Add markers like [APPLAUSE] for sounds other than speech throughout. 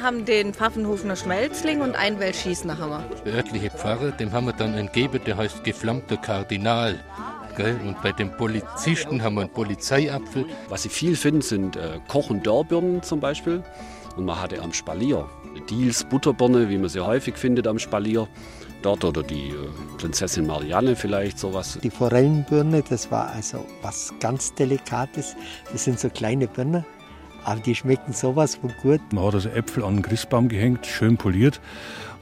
Wir haben den Pfaffenhofener Schmelzling und einen Weltschießner Hammer. Der örtliche Pfarrer, dem haben wir dann einen Geber, der heißt geflammter Kardinal. Und bei den Polizisten haben wir einen Polizeiapfel. Was sie viel finden, sind äh, Koch- und Dörrbirnen zum Beispiel. Und man hatte am Spalier Diels Butterbirne, wie man sie häufig findet am Spalier. Dort oder die äh, Prinzessin Marianne vielleicht sowas. Die Forellenbirne, das war also was ganz Delikates. Das sind so kleine Birnen, aber die schmecken sowas von gut. Man hat also Äpfel an den Christbaum gehängt, schön poliert.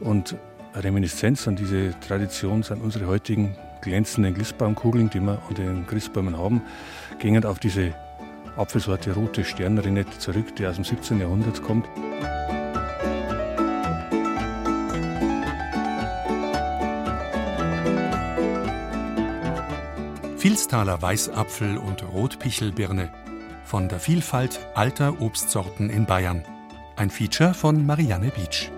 Und eine Reminiszenz an diese Tradition sind unsere heutigen glänzenden Christbaumkugeln, die wir an den Christbäumen haben, gingen auf diese Apfelsorte rote Sternrinette zurück, die aus dem 17. Jahrhundert kommt. Vilstaler Weißapfel und Rotpichelbirne von der Vielfalt alter Obstsorten in Bayern. Ein Feature von Marianne Beach.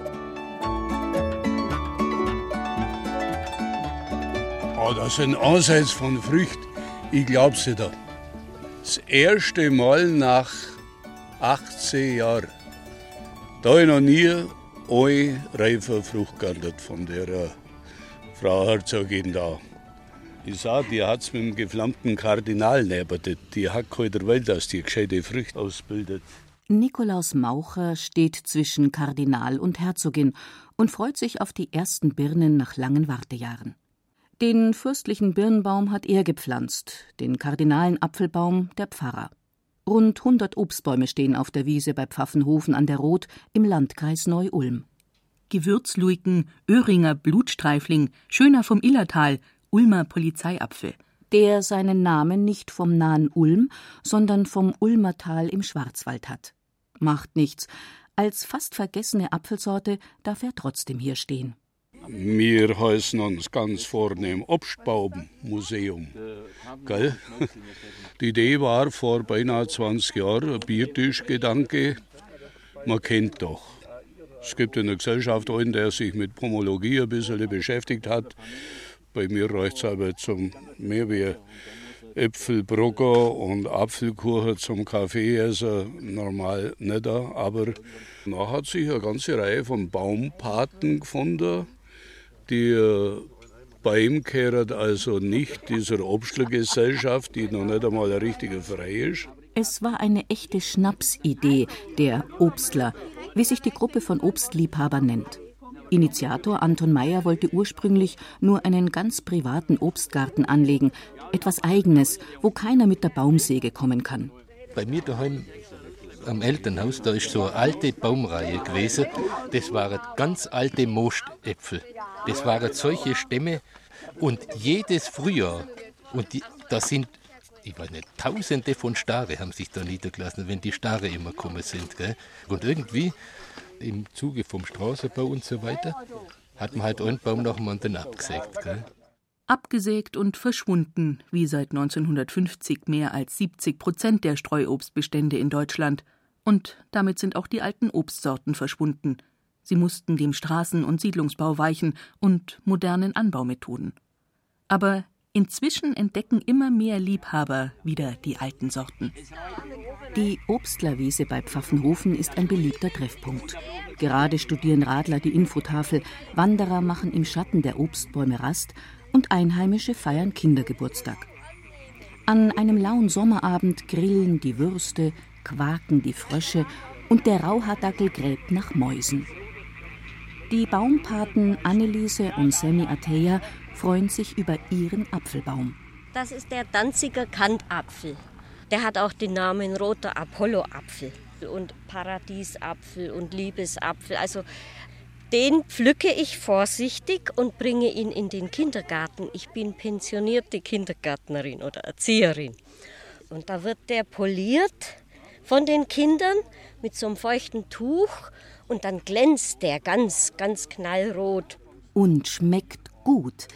Oh, das sind Ansatz von Früchten. Ich glaub's dir da. Das erste Mal nach 18 Jahren. Da habe ich noch nie eine reife Frucht geerntet von der Frau Herzogin da. Ich sag, die hat's mit dem geflammten Kardinal näbert. Die hat keine der Welt, dass die gescheite Früchte ausbildet. Nikolaus Maucher steht zwischen Kardinal und Herzogin und freut sich auf die ersten Birnen nach langen Wartejahren. Den fürstlichen Birnbaum hat er gepflanzt, den kardinalen Apfelbaum der Pfarrer. Rund 100 Obstbäume stehen auf der Wiese bei Pfaffenhofen an der Roth im Landkreis Neu-Ulm. Gewürzluiken, Öhringer Blutstreifling, Schöner vom Illertal, Ulmer Polizeiapfel. Der seinen Namen nicht vom nahen Ulm, sondern vom Ulmertal im Schwarzwald hat. Macht nichts. Als fast vergessene Apfelsorte darf er trotzdem hier stehen. Wir heißen uns ganz vornehm Obstbaummuseum. Gell? Die Idee war vor beinahe 20 Jahren ein Biertischgedanke. Man kennt doch. Es gibt in der Gesellschaft einen, der sich mit Pomologie ein bisschen beschäftigt hat. Bei mir reicht es aber zum mehr wie Äpfelbrocker und Apfelkuchen zum Kaffeeessen normal nicht. Aber da hat sich eine ganze Reihe von Baumpaten gefunden, die äh, bei ihm gehört also nicht dieser Obstlergesellschaft, die noch nicht einmal ein richtiger Verein ist. Es war eine echte Schnapsidee, der Obstler, wie sich die Gruppe von Obstliebhabern nennt. Initiator Anton Meyer wollte ursprünglich nur einen ganz privaten Obstgarten anlegen, etwas Eigenes, wo keiner mit der Baumsäge kommen kann. Bei mir daheim am Elternhaus, da ist so eine alte Baumreihe gewesen. Das waren ganz alte Moostäpfel. Das waren solche Stämme und jedes Frühjahr, und da sind, ich weiß nicht, tausende von Stare haben sich da niedergelassen, wenn die Stare immer gekommen sind. Gell? Und irgendwie im Zuge vom Straßenbau und so weiter hat man halt einen Baum nach dem anderen abgesägt. Gell? Abgesägt und verschwunden, wie seit 1950 mehr als 70 Prozent der Streuobstbestände in Deutschland. Und damit sind auch die alten Obstsorten verschwunden. Sie mussten dem Straßen- und Siedlungsbau weichen und modernen Anbaumethoden. Aber inzwischen entdecken immer mehr Liebhaber wieder die alten Sorten. Die Obstlerwiese bei Pfaffenhofen ist ein beliebter Treffpunkt. Gerade studieren Radler die Infotafel, Wanderer machen im Schatten der Obstbäume Rast und Einheimische feiern Kindergeburtstag. An einem lauen Sommerabend grillen die Würste, quaken die Frösche und der Rauhaardackel gräbt nach Mäusen. Die Baumpaten Anneliese und Sammy Ateya freuen sich über ihren Apfelbaum. Das ist der Danziger Kantapfel. Der hat auch den Namen roter Apollo-Apfel und Paradiesapfel und Liebesapfel. Also den pflücke ich vorsichtig und bringe ihn in den Kindergarten. Ich bin pensionierte Kindergärtnerin oder Erzieherin. Und da wird der poliert von den Kindern mit so einem feuchten Tuch und dann glänzt der ganz, ganz knallrot. Und schmeckt Gut,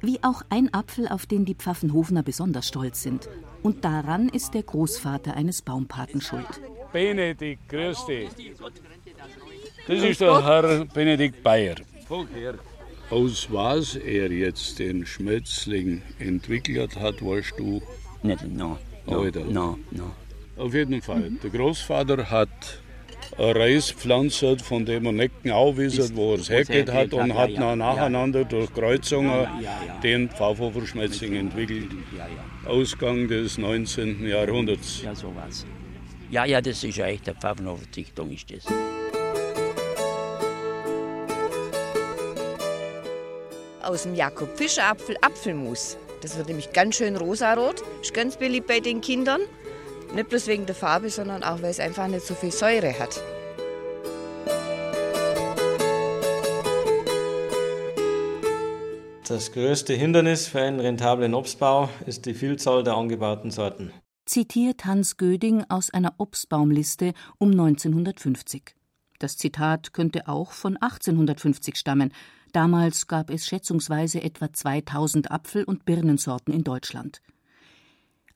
wie auch ein Apfel, auf den die Pfaffenhofner besonders stolz sind. Und daran ist der Großvater eines Baumpaten schuld. Benedikt, grüß dich. Das ist der Herr Benedikt Bayer. Aus was er jetzt den Schmetzling entwickelt hat, weißt du? Nicht, no. No, no, no. Auf jeden Fall. Der Großvater hat eine Reispflanze, von dem er nicht genau wissen, wo er es hergeht hat, und hat ja, nacheinander durch Kreuzungen den Pfafferschmetzling Schmetzling entwickelt. Ausgang des 19. Jahrhunderts. Ja, so was. Ja, ja, das ist ja echt eine Pfaffenhofer Dichtung, ist das. Aus dem Jakob Fischer Apfel Apfelmus. Das wird nämlich ganz schön rosarot, ist ganz beliebt bei den Kindern. Nicht bloß wegen der Farbe, sondern auch, weil es einfach nicht so viel Säure hat. Das größte Hindernis für einen rentablen Obstbau ist die Vielzahl der angebauten Sorten. Zitiert Hans Göding aus einer Obstbaumliste um 1950. Das Zitat könnte auch von 1850 stammen. Damals gab es schätzungsweise etwa 2000 Apfel- und Birnensorten in Deutschland.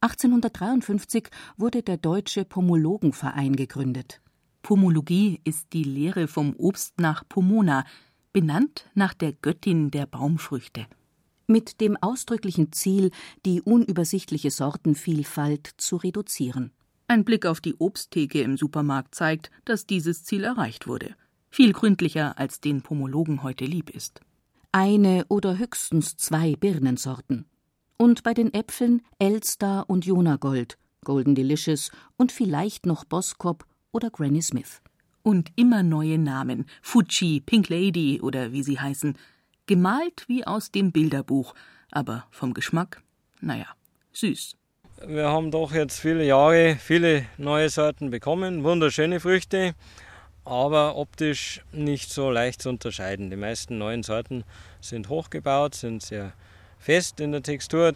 1853 wurde der Deutsche Pomologenverein gegründet. Pomologie ist die Lehre vom Obst nach Pomona, benannt nach der Göttin der Baumfrüchte. Mit dem ausdrücklichen Ziel, die unübersichtliche Sortenvielfalt zu reduzieren. Ein Blick auf die Obsttheke im Supermarkt zeigt, dass dieses Ziel erreicht wurde. Viel gründlicher, als den Pomologen heute lieb ist. Eine oder höchstens zwei Birnensorten. Und bei den Äpfeln Elster und Jonagold, Golden Delicious und vielleicht noch Boskop oder Granny Smith. Und immer neue Namen, Fuji, Pink Lady oder wie sie heißen, gemalt wie aus dem Bilderbuch, aber vom Geschmack, naja, süß. Wir haben doch jetzt viele Jahre viele neue Sorten bekommen, wunderschöne Früchte, aber optisch nicht so leicht zu unterscheiden. Die meisten neuen Sorten sind hochgebaut, sind sehr fest in der Textur.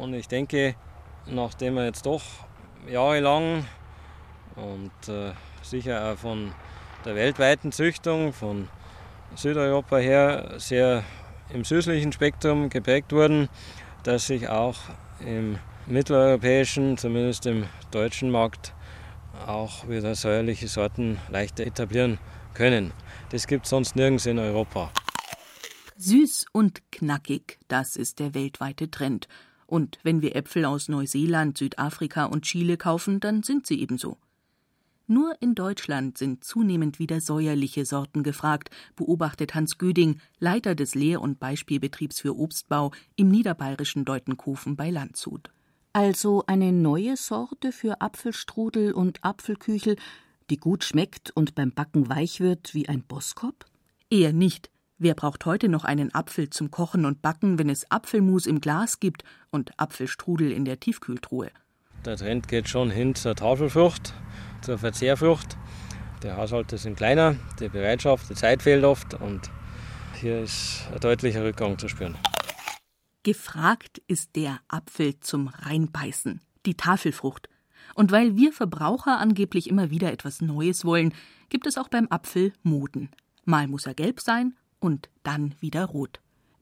Und ich denke, nachdem wir jetzt doch jahrelang und äh, sicher auch von der weltweiten Züchtung von Südeuropa her sehr im süßlichen Spektrum geprägt wurden, dass sich auch im mitteleuropäischen, zumindest im deutschen Markt, auch wieder säuerliche Sorten leichter etablieren können. Das gibt es sonst nirgends in Europa. Süß und knackig, das ist der weltweite Trend. Und wenn wir Äpfel aus Neuseeland, Südafrika und Chile kaufen, dann sind sie ebenso. Nur in Deutschland sind zunehmend wieder säuerliche Sorten gefragt, beobachtet Hans Göding, Leiter des Lehr- und Beispielbetriebs für Obstbau im niederbayerischen Deutenkofen bei Landshut. Also eine neue Sorte für Apfelstrudel und Apfelküchel, die gut schmeckt und beim Backen weich wird wie ein Boskop? Eher nicht. Wer braucht heute noch einen Apfel zum Kochen und Backen, wenn es Apfelmus im Glas gibt und Apfelstrudel in der Tiefkühltruhe? Der Trend geht schon hin zur Tafelfrucht, zur Verzehrfrucht. Die Haushalte sind kleiner, die Bereitschaft, die Zeit fehlt oft und hier ist ein deutlicher Rückgang zu spüren. Gefragt ist der Apfel zum Reinbeißen, die Tafelfrucht. Und weil wir Verbraucher angeblich immer wieder etwas Neues wollen, gibt es auch beim Apfel Moden. Mal muss er gelb sein, und dann wieder rot.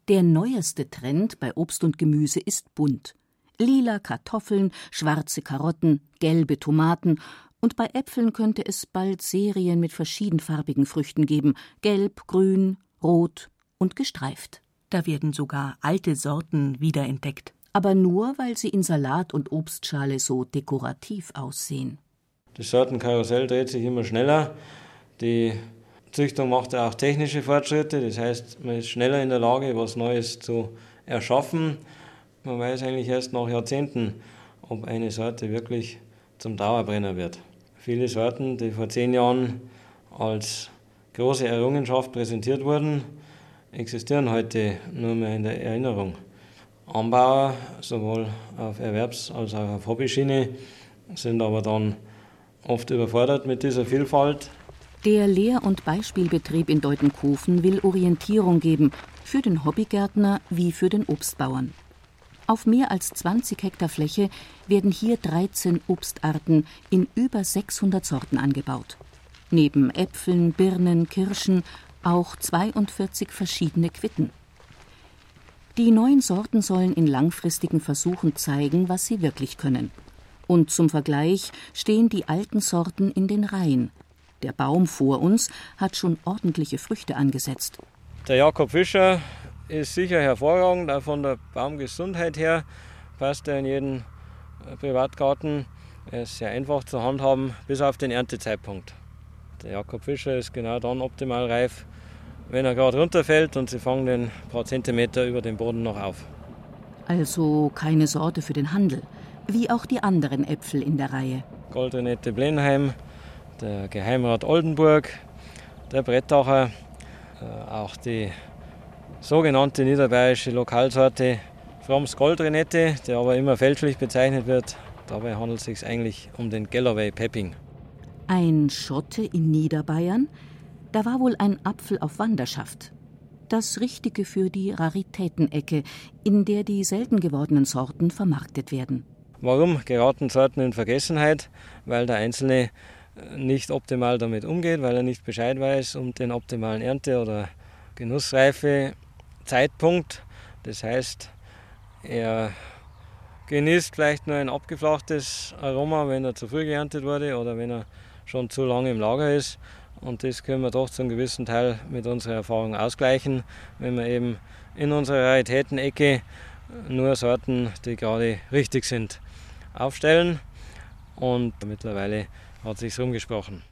Der neueste Trend bei Obst und Gemüse ist bunt. Lila Kartoffeln, schwarze Karotten, gelbe Tomaten und bei Äpfeln könnte es bald Serien mit verschiedenfarbigen Früchten geben: gelb, grün, rot und gestreift. Da werden sogar alte Sorten wiederentdeckt. Aber nur, weil sie in Salat und Obstschale so dekorativ aussehen. Das Sortenkarussell dreht sich immer schneller. Die Züchtung macht auch technische Fortschritte, das heißt, man ist schneller in der Lage, was Neues zu erschaffen. Man weiß eigentlich erst nach Jahrzehnten, ob eine Sorte wirklich zum Dauerbrenner wird. Viele Sorten, die vor zehn Jahren als große Errungenschaft präsentiert wurden, existieren heute nur mehr in der Erinnerung. Anbauer, sowohl auf Erwerbs- als auch auf Hobbyschiene, sind aber dann oft überfordert mit dieser Vielfalt der Lehr- und Beispielbetrieb in Deutenkofen will Orientierung geben, für den Hobbygärtner wie für den Obstbauern. Auf mehr als 20 Hektar Fläche werden hier 13 Obstarten in über 600 Sorten angebaut. Neben Äpfeln, Birnen, Kirschen auch 42 verschiedene Quitten. Die neuen Sorten sollen in langfristigen Versuchen zeigen, was sie wirklich können. Und zum Vergleich stehen die alten Sorten in den Reihen. Der Baum vor uns hat schon ordentliche Früchte angesetzt. Der Jakob Fischer ist sicher hervorragend, auch von der Baumgesundheit her passt er in jeden Privatgarten. Er ist sehr einfach zu handhaben, bis auf den Erntezeitpunkt. Der Jakob Fischer ist genau dann optimal reif, wenn er gerade runterfällt und sie fangen den ein paar Zentimeter über dem Boden noch auf. Also keine Sorte für den Handel, wie auch die anderen Äpfel in der Reihe. Goldrenette Blenheim, der Geheimrat Oldenburg, der Brettacher, äh, auch die sogenannte niederbayerische Lokalsorte Fromms Goldrenette, der aber immer fälschlich bezeichnet wird. Dabei handelt es sich eigentlich um den Galloway Pepping. Ein Schotte in Niederbayern? Da war wohl ein Apfel auf Wanderschaft. Das Richtige für die Raritätenecke, in der die selten gewordenen Sorten vermarktet werden. Warum geraten Sorten in Vergessenheit? Weil der Einzelne nicht optimal damit umgeht, weil er nicht Bescheid weiß um den optimalen Ernte- oder Genussreife Zeitpunkt. Das heißt, er genießt vielleicht nur ein abgeflachtes Aroma, wenn er zu früh geerntet wurde oder wenn er schon zu lange im Lager ist. Und das können wir doch zu einem gewissen Teil mit unserer Erfahrung ausgleichen, wenn wir eben in unserer Raritätenecke nur Sorten, die gerade richtig sind, aufstellen. Und mittlerweile hat sich rumgesprochen.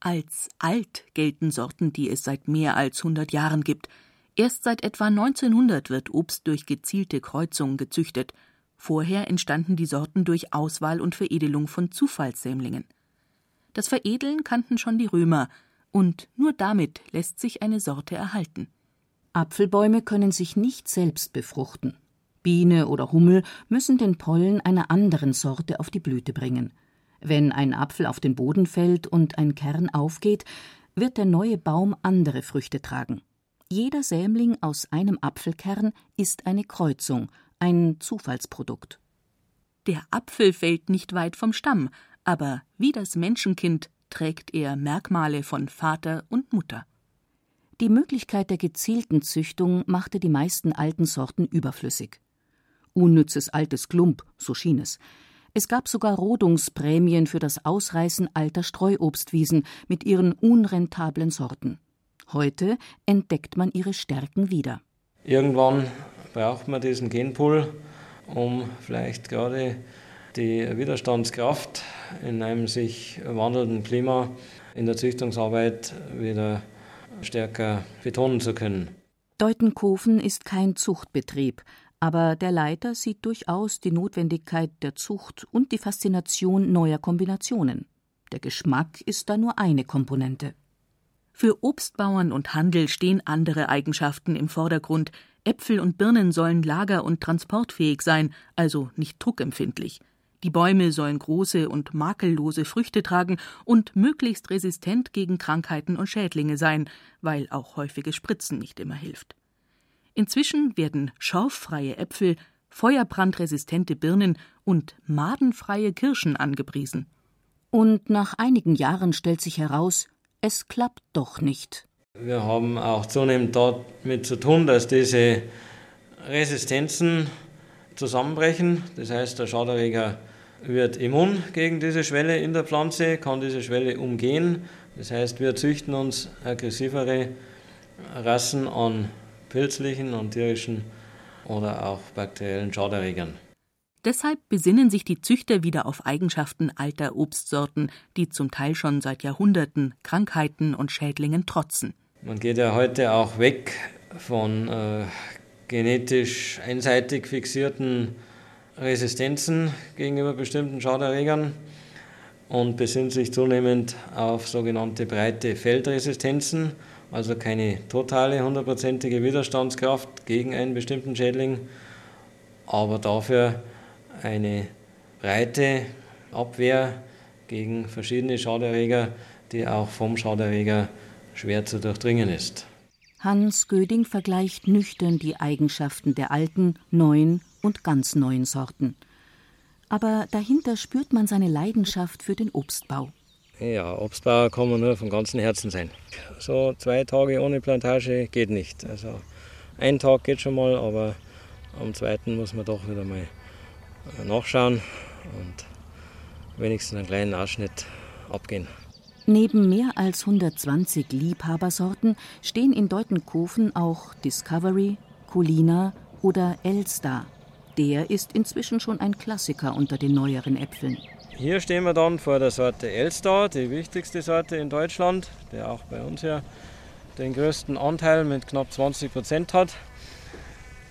Als alt gelten Sorten, die es seit mehr als 100 Jahren gibt. Erst seit etwa 1900 wird Obst durch gezielte Kreuzungen gezüchtet. Vorher entstanden die Sorten durch Auswahl und Veredelung von Zufallssämlingen. Das Veredeln kannten schon die Römer, und nur damit lässt sich eine Sorte erhalten. Apfelbäume können sich nicht selbst befruchten. Biene oder Hummel müssen den Pollen einer anderen Sorte auf die Blüte bringen. Wenn ein Apfel auf den Boden fällt und ein Kern aufgeht, wird der neue Baum andere Früchte tragen. Jeder Sämling aus einem Apfelkern ist eine Kreuzung, ein Zufallsprodukt. Der Apfel fällt nicht weit vom Stamm, aber wie das Menschenkind trägt er Merkmale von Vater und Mutter. Die Möglichkeit der gezielten Züchtung machte die meisten alten Sorten überflüssig. Unnützes altes Klump, so schien es. Es gab sogar Rodungsprämien für das Ausreißen alter Streuobstwiesen mit ihren unrentablen Sorten. Heute entdeckt man ihre Stärken wieder. Irgendwann braucht man diesen Genpool, um vielleicht gerade die Widerstandskraft in einem sich wandelnden Klima in der Züchtungsarbeit wieder stärker betonen zu können. Deutenkofen ist kein Zuchtbetrieb, aber der Leiter sieht durchaus die Notwendigkeit der Zucht und die Faszination neuer Kombinationen. Der Geschmack ist da nur eine Komponente. Für Obstbauern und Handel stehen andere Eigenschaften im Vordergrund. Äpfel und Birnen sollen lager- und transportfähig sein, also nicht druckempfindlich. Die Bäume sollen große und makellose Früchte tragen und möglichst resistent gegen Krankheiten und Schädlinge sein, weil auch häufiges Spritzen nicht immer hilft. Inzwischen werden schorffreie Äpfel, feuerbrandresistente Birnen und madenfreie Kirschen angepriesen. Und nach einigen Jahren stellt sich heraus, es klappt doch nicht. Wir haben auch zunehmend damit zu tun, dass diese Resistenzen zusammenbrechen. Das heißt, der Schaderreger wird immun gegen diese Schwelle in der Pflanze, kann diese Schwelle umgehen. Das heißt, wir züchten uns aggressivere Rassen an pilzlichen und tierischen oder auch bakteriellen Schaderregern. Deshalb besinnen sich die Züchter wieder auf Eigenschaften alter Obstsorten, die zum Teil schon seit Jahrhunderten Krankheiten und Schädlingen trotzen. Man geht ja heute auch weg von äh, genetisch einseitig fixierten Resistenzen gegenüber bestimmten Schaderregern und besinnt sich zunehmend auf sogenannte breite Feldresistenzen, also keine totale hundertprozentige Widerstandskraft gegen einen bestimmten Schädling, aber dafür eine breite Abwehr gegen verschiedene Schaderreger, die auch vom Schaderreger schwer zu durchdringen ist. Hans Göding vergleicht nüchtern die Eigenschaften der alten, neuen und ganz neuen Sorten. Aber dahinter spürt man seine Leidenschaft für den Obstbau. Ja, Obstbauer kann man nur von ganzem Herzen sein. So zwei Tage ohne Plantage geht nicht. Also Ein Tag geht schon mal, aber am zweiten muss man doch wieder mal äh, nachschauen und wenigstens einen kleinen Ausschnitt abgehen. Neben mehr als 120 Liebhabersorten stehen in Deutenkofen auch Discovery, Colina oder Elstar. Der ist inzwischen schon ein Klassiker unter den neueren Äpfeln. Hier stehen wir dann vor der Sorte Elstar, die wichtigste Sorte in Deutschland, der auch bei uns ja den größten Anteil mit knapp 20 Prozent hat,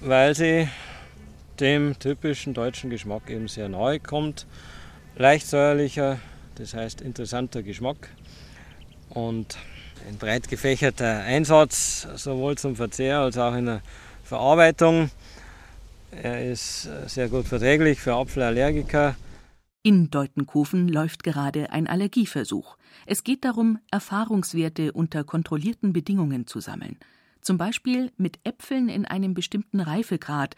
weil sie dem typischen deutschen Geschmack eben sehr nahe kommt. Leicht säuerlicher, das heißt interessanter Geschmack und ein breit gefächerter Einsatz, sowohl zum Verzehr als auch in der Verarbeitung. Er ist sehr gut verträglich für Apfelallergiker in Deutenkofen läuft gerade ein Allergieversuch. Es geht darum, Erfahrungswerte unter kontrollierten Bedingungen zu sammeln. Zum Beispiel mit Äpfeln in einem bestimmten Reifegrad.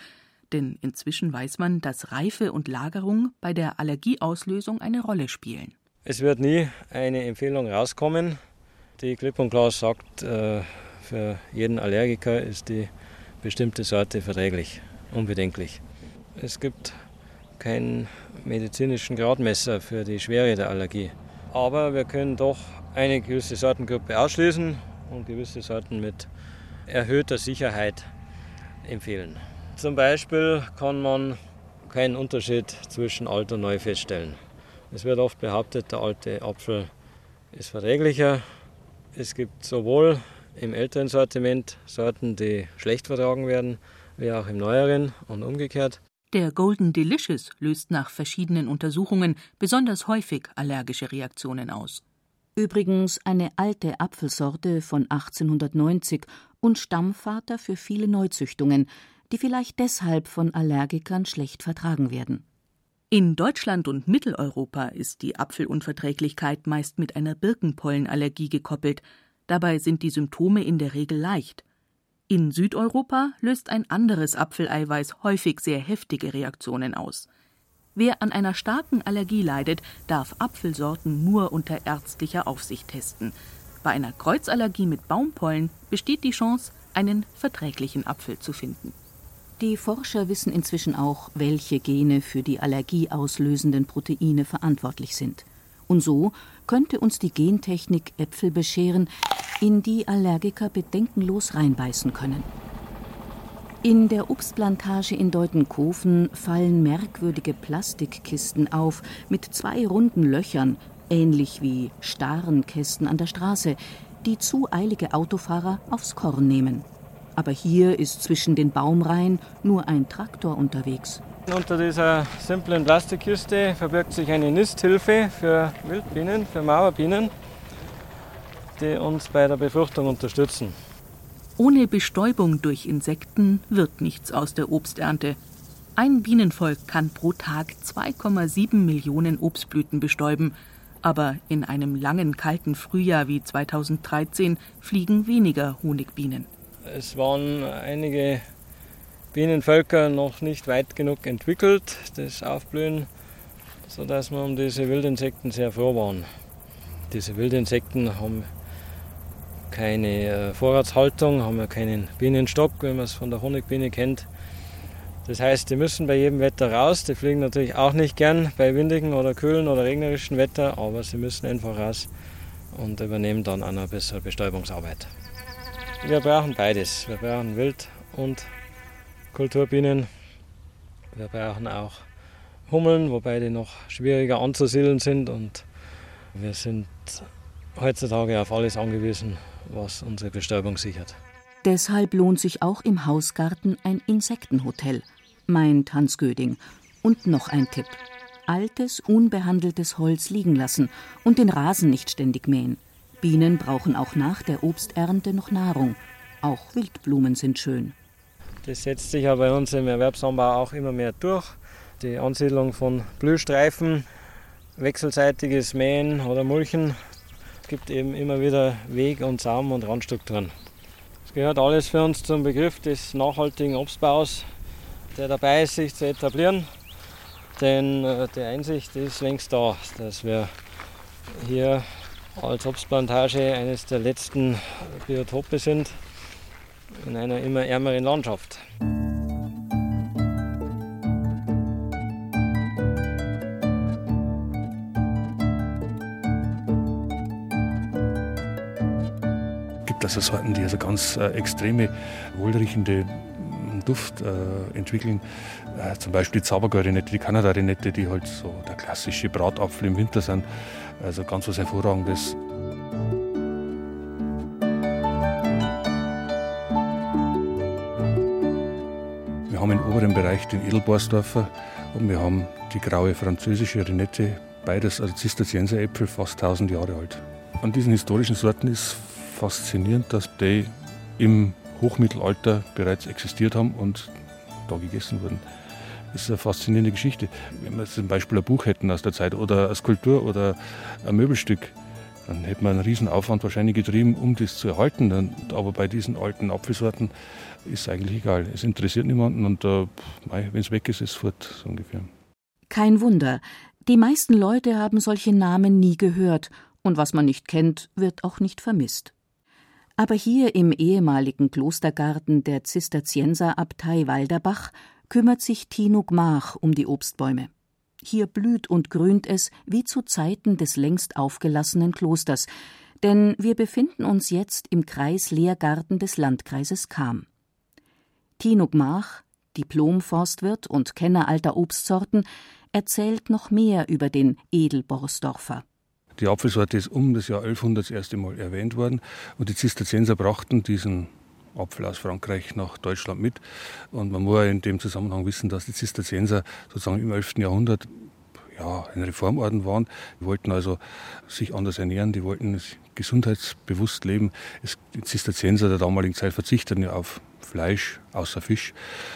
Denn inzwischen weiß man, dass Reife und Lagerung bei der Allergieauslösung eine Rolle spielen. Es wird nie eine Empfehlung rauskommen, die klipp und klar sagt, äh, für jeden Allergiker ist die bestimmte Sorte verträglich, unbedenklich. Es gibt keinen medizinischen Gradmesser für die Schwere der Allergie. Aber wir können doch eine gewisse Sortengruppe ausschließen und gewisse Sorten mit erhöhter Sicherheit empfehlen. Zum Beispiel kann man keinen Unterschied zwischen alt und neu feststellen. Es wird oft behauptet, der alte Apfel ist verträglicher. Es gibt sowohl im älteren Sortiment Sorten, die schlecht vertragen werden, wie auch im neueren und umgekehrt. Der Golden Delicious löst nach verschiedenen Untersuchungen besonders häufig allergische Reaktionen aus. Übrigens eine alte Apfelsorte von 1890 und Stammvater für viele Neuzüchtungen, die vielleicht deshalb von Allergikern schlecht vertragen werden. In Deutschland und Mitteleuropa ist die Apfelunverträglichkeit meist mit einer Birkenpollenallergie gekoppelt. Dabei sind die Symptome in der Regel leicht. In Südeuropa löst ein anderes Apfeleiweiß häufig sehr heftige Reaktionen aus. Wer an einer starken Allergie leidet, darf Apfelsorten nur unter ärztlicher Aufsicht testen. Bei einer Kreuzallergie mit Baumpollen besteht die Chance, einen verträglichen Apfel zu finden. Die Forscher wissen inzwischen auch, welche Gene für die allergieauslösenden Proteine verantwortlich sind. Und so könnte uns die Gentechnik Äpfel bescheren, in die Allergiker bedenkenlos reinbeißen können. In der Obstplantage in Deutenkofen fallen merkwürdige Plastikkisten auf mit zwei runden Löchern, ähnlich wie Starrenkästen an der Straße, die zu eilige Autofahrer aufs Korn nehmen. Aber hier ist zwischen den Baumreihen nur ein Traktor unterwegs. Unter dieser simplen Plastikkiste verbirgt sich eine Nisthilfe für Wildbienen, für Mauerbienen die uns bei der Befruchtung unterstützen. Ohne Bestäubung durch Insekten wird nichts aus der Obsternte. Ein Bienenvolk kann pro Tag 2,7 Millionen Obstblüten bestäuben, aber in einem langen kalten Frühjahr wie 2013 fliegen weniger Honigbienen. Es waren einige Bienenvölker noch nicht weit genug entwickelt, das Aufblühen, sodass wir um diese Wildinsekten sehr froh waren. Diese Wildinsekten haben keine äh, Vorratshaltung, haben wir keinen Bienenstock, wie man es von der Honigbiene kennt. Das heißt, die müssen bei jedem Wetter raus. Die fliegen natürlich auch nicht gern bei windigen oder kühlen oder regnerischen Wetter, aber sie müssen einfach raus und übernehmen dann eine bessere Bestäubungsarbeit. Wir brauchen beides. Wir brauchen Wild- und Kulturbienen. Wir brauchen auch Hummeln, wobei die noch schwieriger anzusiedeln sind und wir sind heutzutage auf alles angewiesen, was unsere Bestäubung sichert. Deshalb lohnt sich auch im Hausgarten ein Insektenhotel, meint Hans Göding. Und noch ein Tipp. Altes, unbehandeltes Holz liegen lassen und den Rasen nicht ständig mähen. Bienen brauchen auch nach der Obsternte noch Nahrung. Auch Wildblumen sind schön. Das setzt sich ja bei uns im Erwerbsanbau auch immer mehr durch. Die Ansiedlung von Blühstreifen, wechselseitiges Mähen oder Mulchen gibt eben immer wieder Weg und Samen und Randstrukturen. Es gehört alles für uns zum Begriff des nachhaltigen Obstbaus, der dabei ist, sich zu etablieren. Denn äh, die Einsicht ist längst da, dass wir hier als Obstplantage eines der letzten Biotope sind, in einer immer ärmeren Landschaft. gibt also Sorten, die also ganz äh, extreme, wohlriechende Duft äh, entwickeln. Äh, zum Beispiel die Zaubergarinette, die Kanadarinette, die halt so der klassische Bratapfel im Winter sind. Also ganz was Hervorragendes. Wir haben im oberen Bereich den Edelborsdorfer und wir haben die graue französische Rinette, beides also Zisterzienseräpfel, fast 1000 Jahre alt. An diesen historischen Sorten ist faszinierend, dass die im Hochmittelalter bereits existiert haben und da gegessen wurden. Das ist eine faszinierende Geschichte. Wenn wir zum Beispiel ein Buch hätten aus der Zeit oder eine Skulptur oder ein Möbelstück, dann hätte man einen riesen Aufwand wahrscheinlich getrieben, um das zu erhalten. Aber bei diesen alten Apfelsorten ist es eigentlich egal. Es interessiert niemanden und äh, wenn es weg ist, ist es fort, so ungefähr. Kein Wunder. Die meisten Leute haben solche Namen nie gehört und was man nicht kennt, wird auch nicht vermisst. Aber hier im ehemaligen Klostergarten der Zisterzienserabtei Walderbach kümmert sich Tino Gmach um die Obstbäume. Hier blüht und grünt es wie zu Zeiten des längst aufgelassenen Klosters, denn wir befinden uns jetzt im Kreislehrgarten des Landkreises Cham. Tino Gmach, Diplom-Forstwirt und Kenner alter Obstsorten, erzählt noch mehr über den Edelborsdorfer. Die Apfelsorte ist um das Jahr 1100 das erste Mal erwähnt worden und die Zisterzienser brachten diesen Apfel aus Frankreich nach Deutschland mit. Und man muss in dem Zusammenhang wissen, dass die Zisterzienser sozusagen im 11. Jahrhundert ja, ein Reformorden waren. Die wollten also sich anders ernähren, die wollten gesundheitsbewusst leben. die Zisterzienser der damaligen Zeit verzichteten ja auf Fleisch außer Fisch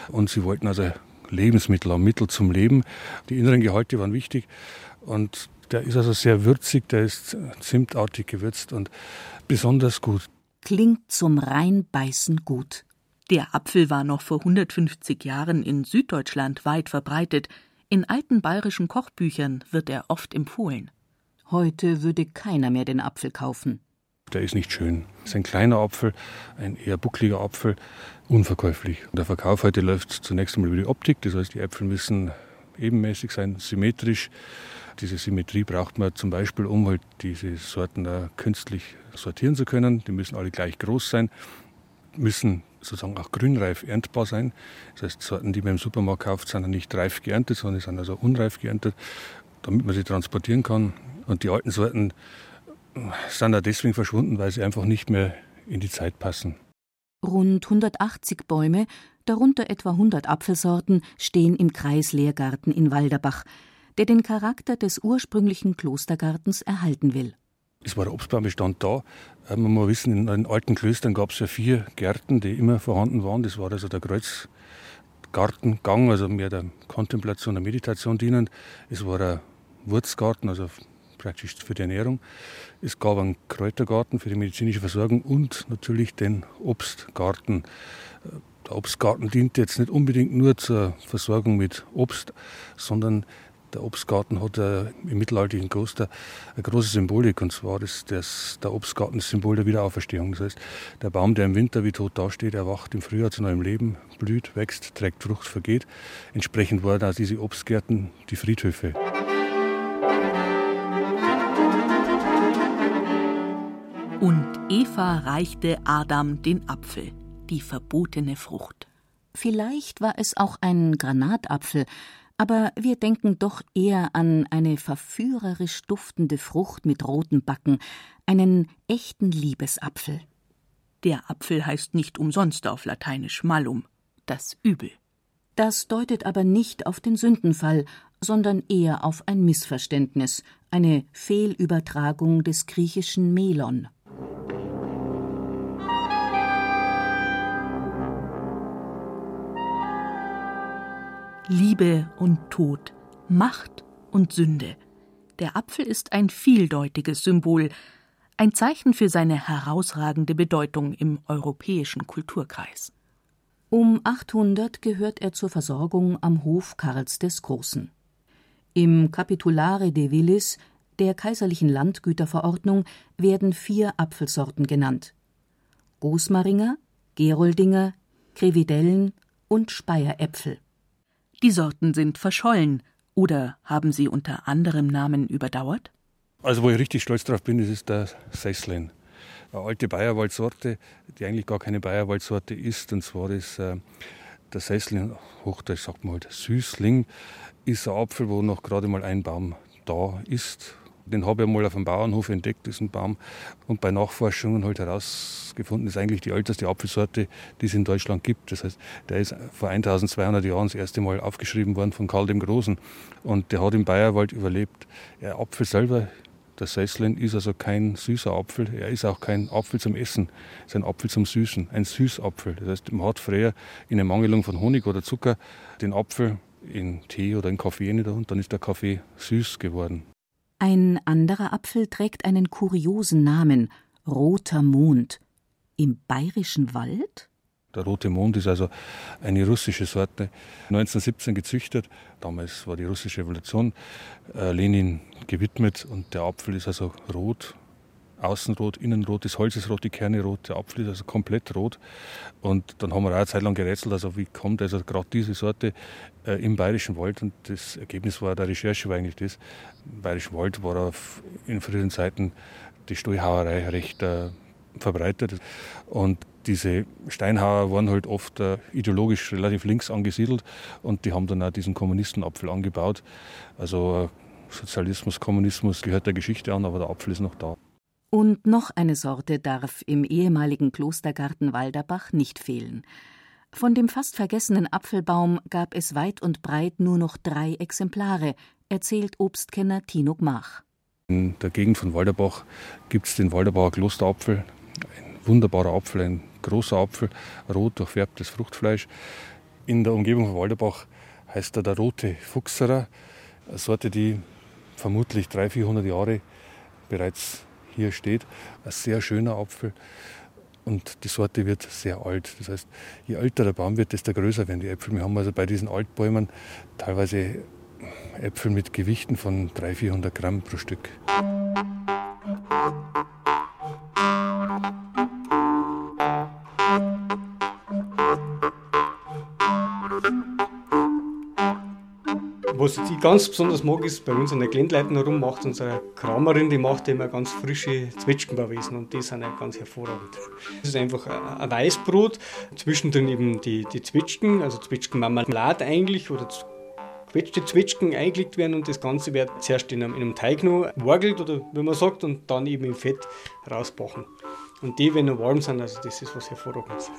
und sie wollten also Lebensmittel haben, Mittel zum Leben. Die inneren Gehalte waren wichtig und der ist also sehr würzig, der ist zimtartig gewürzt und besonders gut. Klingt zum Reinbeißen gut. Der Apfel war noch vor 150 Jahren in Süddeutschland weit verbreitet. In alten bayerischen Kochbüchern wird er oft empfohlen. Heute würde keiner mehr den Apfel kaufen. Der ist nicht schön. Es ist ein kleiner Apfel, ein eher buckliger Apfel, unverkäuflich. Der Verkauf heute läuft zunächst einmal über die Optik, das heißt, die Äpfel müssen ebenmäßig sein, symmetrisch. Diese Symmetrie braucht man zum Beispiel, um halt diese Sorten künstlich sortieren zu können. Die müssen alle gleich groß sein, müssen sozusagen auch grünreif erntbar sein. Das heißt, Sorten, die man im Supermarkt kauft, sind nicht reif geerntet, sondern sind also unreif geerntet, damit man sie transportieren kann. Und die alten Sorten sind auch deswegen verschwunden, weil sie einfach nicht mehr in die Zeit passen. Rund 180 Bäume, darunter etwa 100 Apfelsorten, stehen im Kreislehrgarten in Walderbach der den Charakter des ursprünglichen Klostergartens erhalten will. Es war der Obstbaumbestand da. Äh, man muss wissen, in den alten Klöstern gab es ja vier Gärten, die immer vorhanden waren. Das war also der Kreuzgartengang, also mehr der Kontemplation, der Meditation dienend. Es war der Wurzgarten, also praktisch für die Ernährung. Es gab einen Kräutergarten für die medizinische Versorgung und natürlich den Obstgarten. Äh, der Obstgarten dient jetzt nicht unbedingt nur zur Versorgung mit Obst, sondern der Obstgarten hat äh, im mittelalterlichen Kloster eine große Symbolik, und zwar ist das, der Obstgarten das Symbol der Wiederaufstehung. Das heißt, der Baum, der im Winter wie tot dasteht, erwacht im Frühjahr zu neuem Leben, blüht, wächst, trägt Frucht, vergeht. Entsprechend waren auch diese Obstgärten die Friedhöfe. Und Eva reichte Adam den Apfel, die verbotene Frucht. Vielleicht war es auch ein Granatapfel, aber wir denken doch eher an eine verführerisch duftende Frucht mit roten Backen, einen echten Liebesapfel. Der Apfel heißt nicht umsonst auf Lateinisch Malum, das Übel. Das deutet aber nicht auf den Sündenfall, sondern eher auf ein Missverständnis, eine Fehlübertragung des griechischen Melon. Liebe und Tod, Macht und Sünde. Der Apfel ist ein vieldeutiges Symbol, ein Zeichen für seine herausragende Bedeutung im europäischen Kulturkreis. Um 800 gehört er zur Versorgung am Hof Karls des Großen. Im Capitulare de Villis, der kaiserlichen Landgüterverordnung, werden vier Apfelsorten genannt: Gosmaringer, Geroldinger, Krevidellen und Speyeräpfel. Die Sorten sind verschollen oder haben sie unter anderem Namen überdauert? Also wo ich richtig stolz drauf bin, ist der Sesslin. Eine alte Bayerwaldsorte, die eigentlich gar keine Bayerwaldsorte ist. Und zwar ist äh, der Sesslin, Hochdeutsch sagt man halt Süßling, ist ein Apfel, wo noch gerade mal ein Baum da ist. Den habe ich einmal auf dem Bauernhof entdeckt, diesen Baum. Und bei Nachforschungen halt herausgefunden, ist eigentlich die älteste Apfelsorte, die es in Deutschland gibt. Das heißt, der ist vor 1200 Jahren das erste Mal aufgeschrieben worden von Karl dem Großen. Und der hat im Bayerwald überlebt. Der Apfel selber, der Sesslin, ist also kein süßer Apfel. Er ist auch kein Apfel zum Essen. Es ist ein Apfel zum Süßen, ein Süßapfel. Das heißt, man hat früher in der Mangelung von Honig oder Zucker den Apfel in Tee oder in Kaffee nicht und dann ist der Kaffee süß geworden. Ein anderer Apfel trägt einen kuriosen Namen, Roter Mond. Im bayerischen Wald? Der Rote Mond ist also eine russische Sorte, 1917 gezüchtet. Damals war die russische Revolution äh, Lenin gewidmet und der Apfel ist also rot, außenrot, innenrot, das Holz ist rot, die Kerne rot, der Apfel ist also komplett rot. Und dann haben wir auch eine Zeit lang gerätselt, also wie kommt also gerade diese Sorte äh, im Bayerischen Wald und das Ergebnis war der Recherche war eigentlich das. Im Bayerischen Wald war auf, in früheren Zeiten die Stallhauerei recht äh, verbreitet und diese Steinhauer waren halt oft äh, ideologisch relativ links angesiedelt und die haben dann auch diesen Kommunistenapfel angebaut. Also äh, Sozialismus, Kommunismus gehört der Geschichte an, aber der Apfel ist noch da. Und noch eine Sorte darf im ehemaligen Klostergarten Walderbach nicht fehlen. Von dem fast vergessenen Apfelbaum gab es weit und breit nur noch drei Exemplare, erzählt Obstkenner Tino Gmach. In der Gegend von Walderbach gibt es den Walderbacher Klosterapfel. Ein wunderbarer Apfel, ein großer Apfel, rot durchfärbtes Fruchtfleisch. In der Umgebung von Walderbach heißt er der rote Fuchserer, eine Sorte, die vermutlich 300, 400 Jahre bereits hier steht. Ein sehr schöner Apfel und die Sorte wird sehr alt. Das heißt, je älter der Baum wird, desto größer werden die Äpfel. Wir haben also bei diesen Altbäumen teilweise Äpfel mit Gewichten von 300, 400 Gramm pro Stück. Was ich ganz besonders mag, ist bei uns an der Glendleiten herum macht unsere Kramerin, die macht immer ganz frische Zwetschgenbauwesen und die sind ja ganz hervorragend. Das ist einfach ein Weißbrot, zwischendrin eben die, die Zwetschgen, also Zwetschgenmarmelade eigentlich oder quetschte Zwetschgen eingelegt werden und das Ganze wird zuerst in einem, in einem Teig noch wargelt oder wie man sagt und dann eben im Fett rausbachen. Und die, wenn noch warm sind, also das ist was Hervorragendes.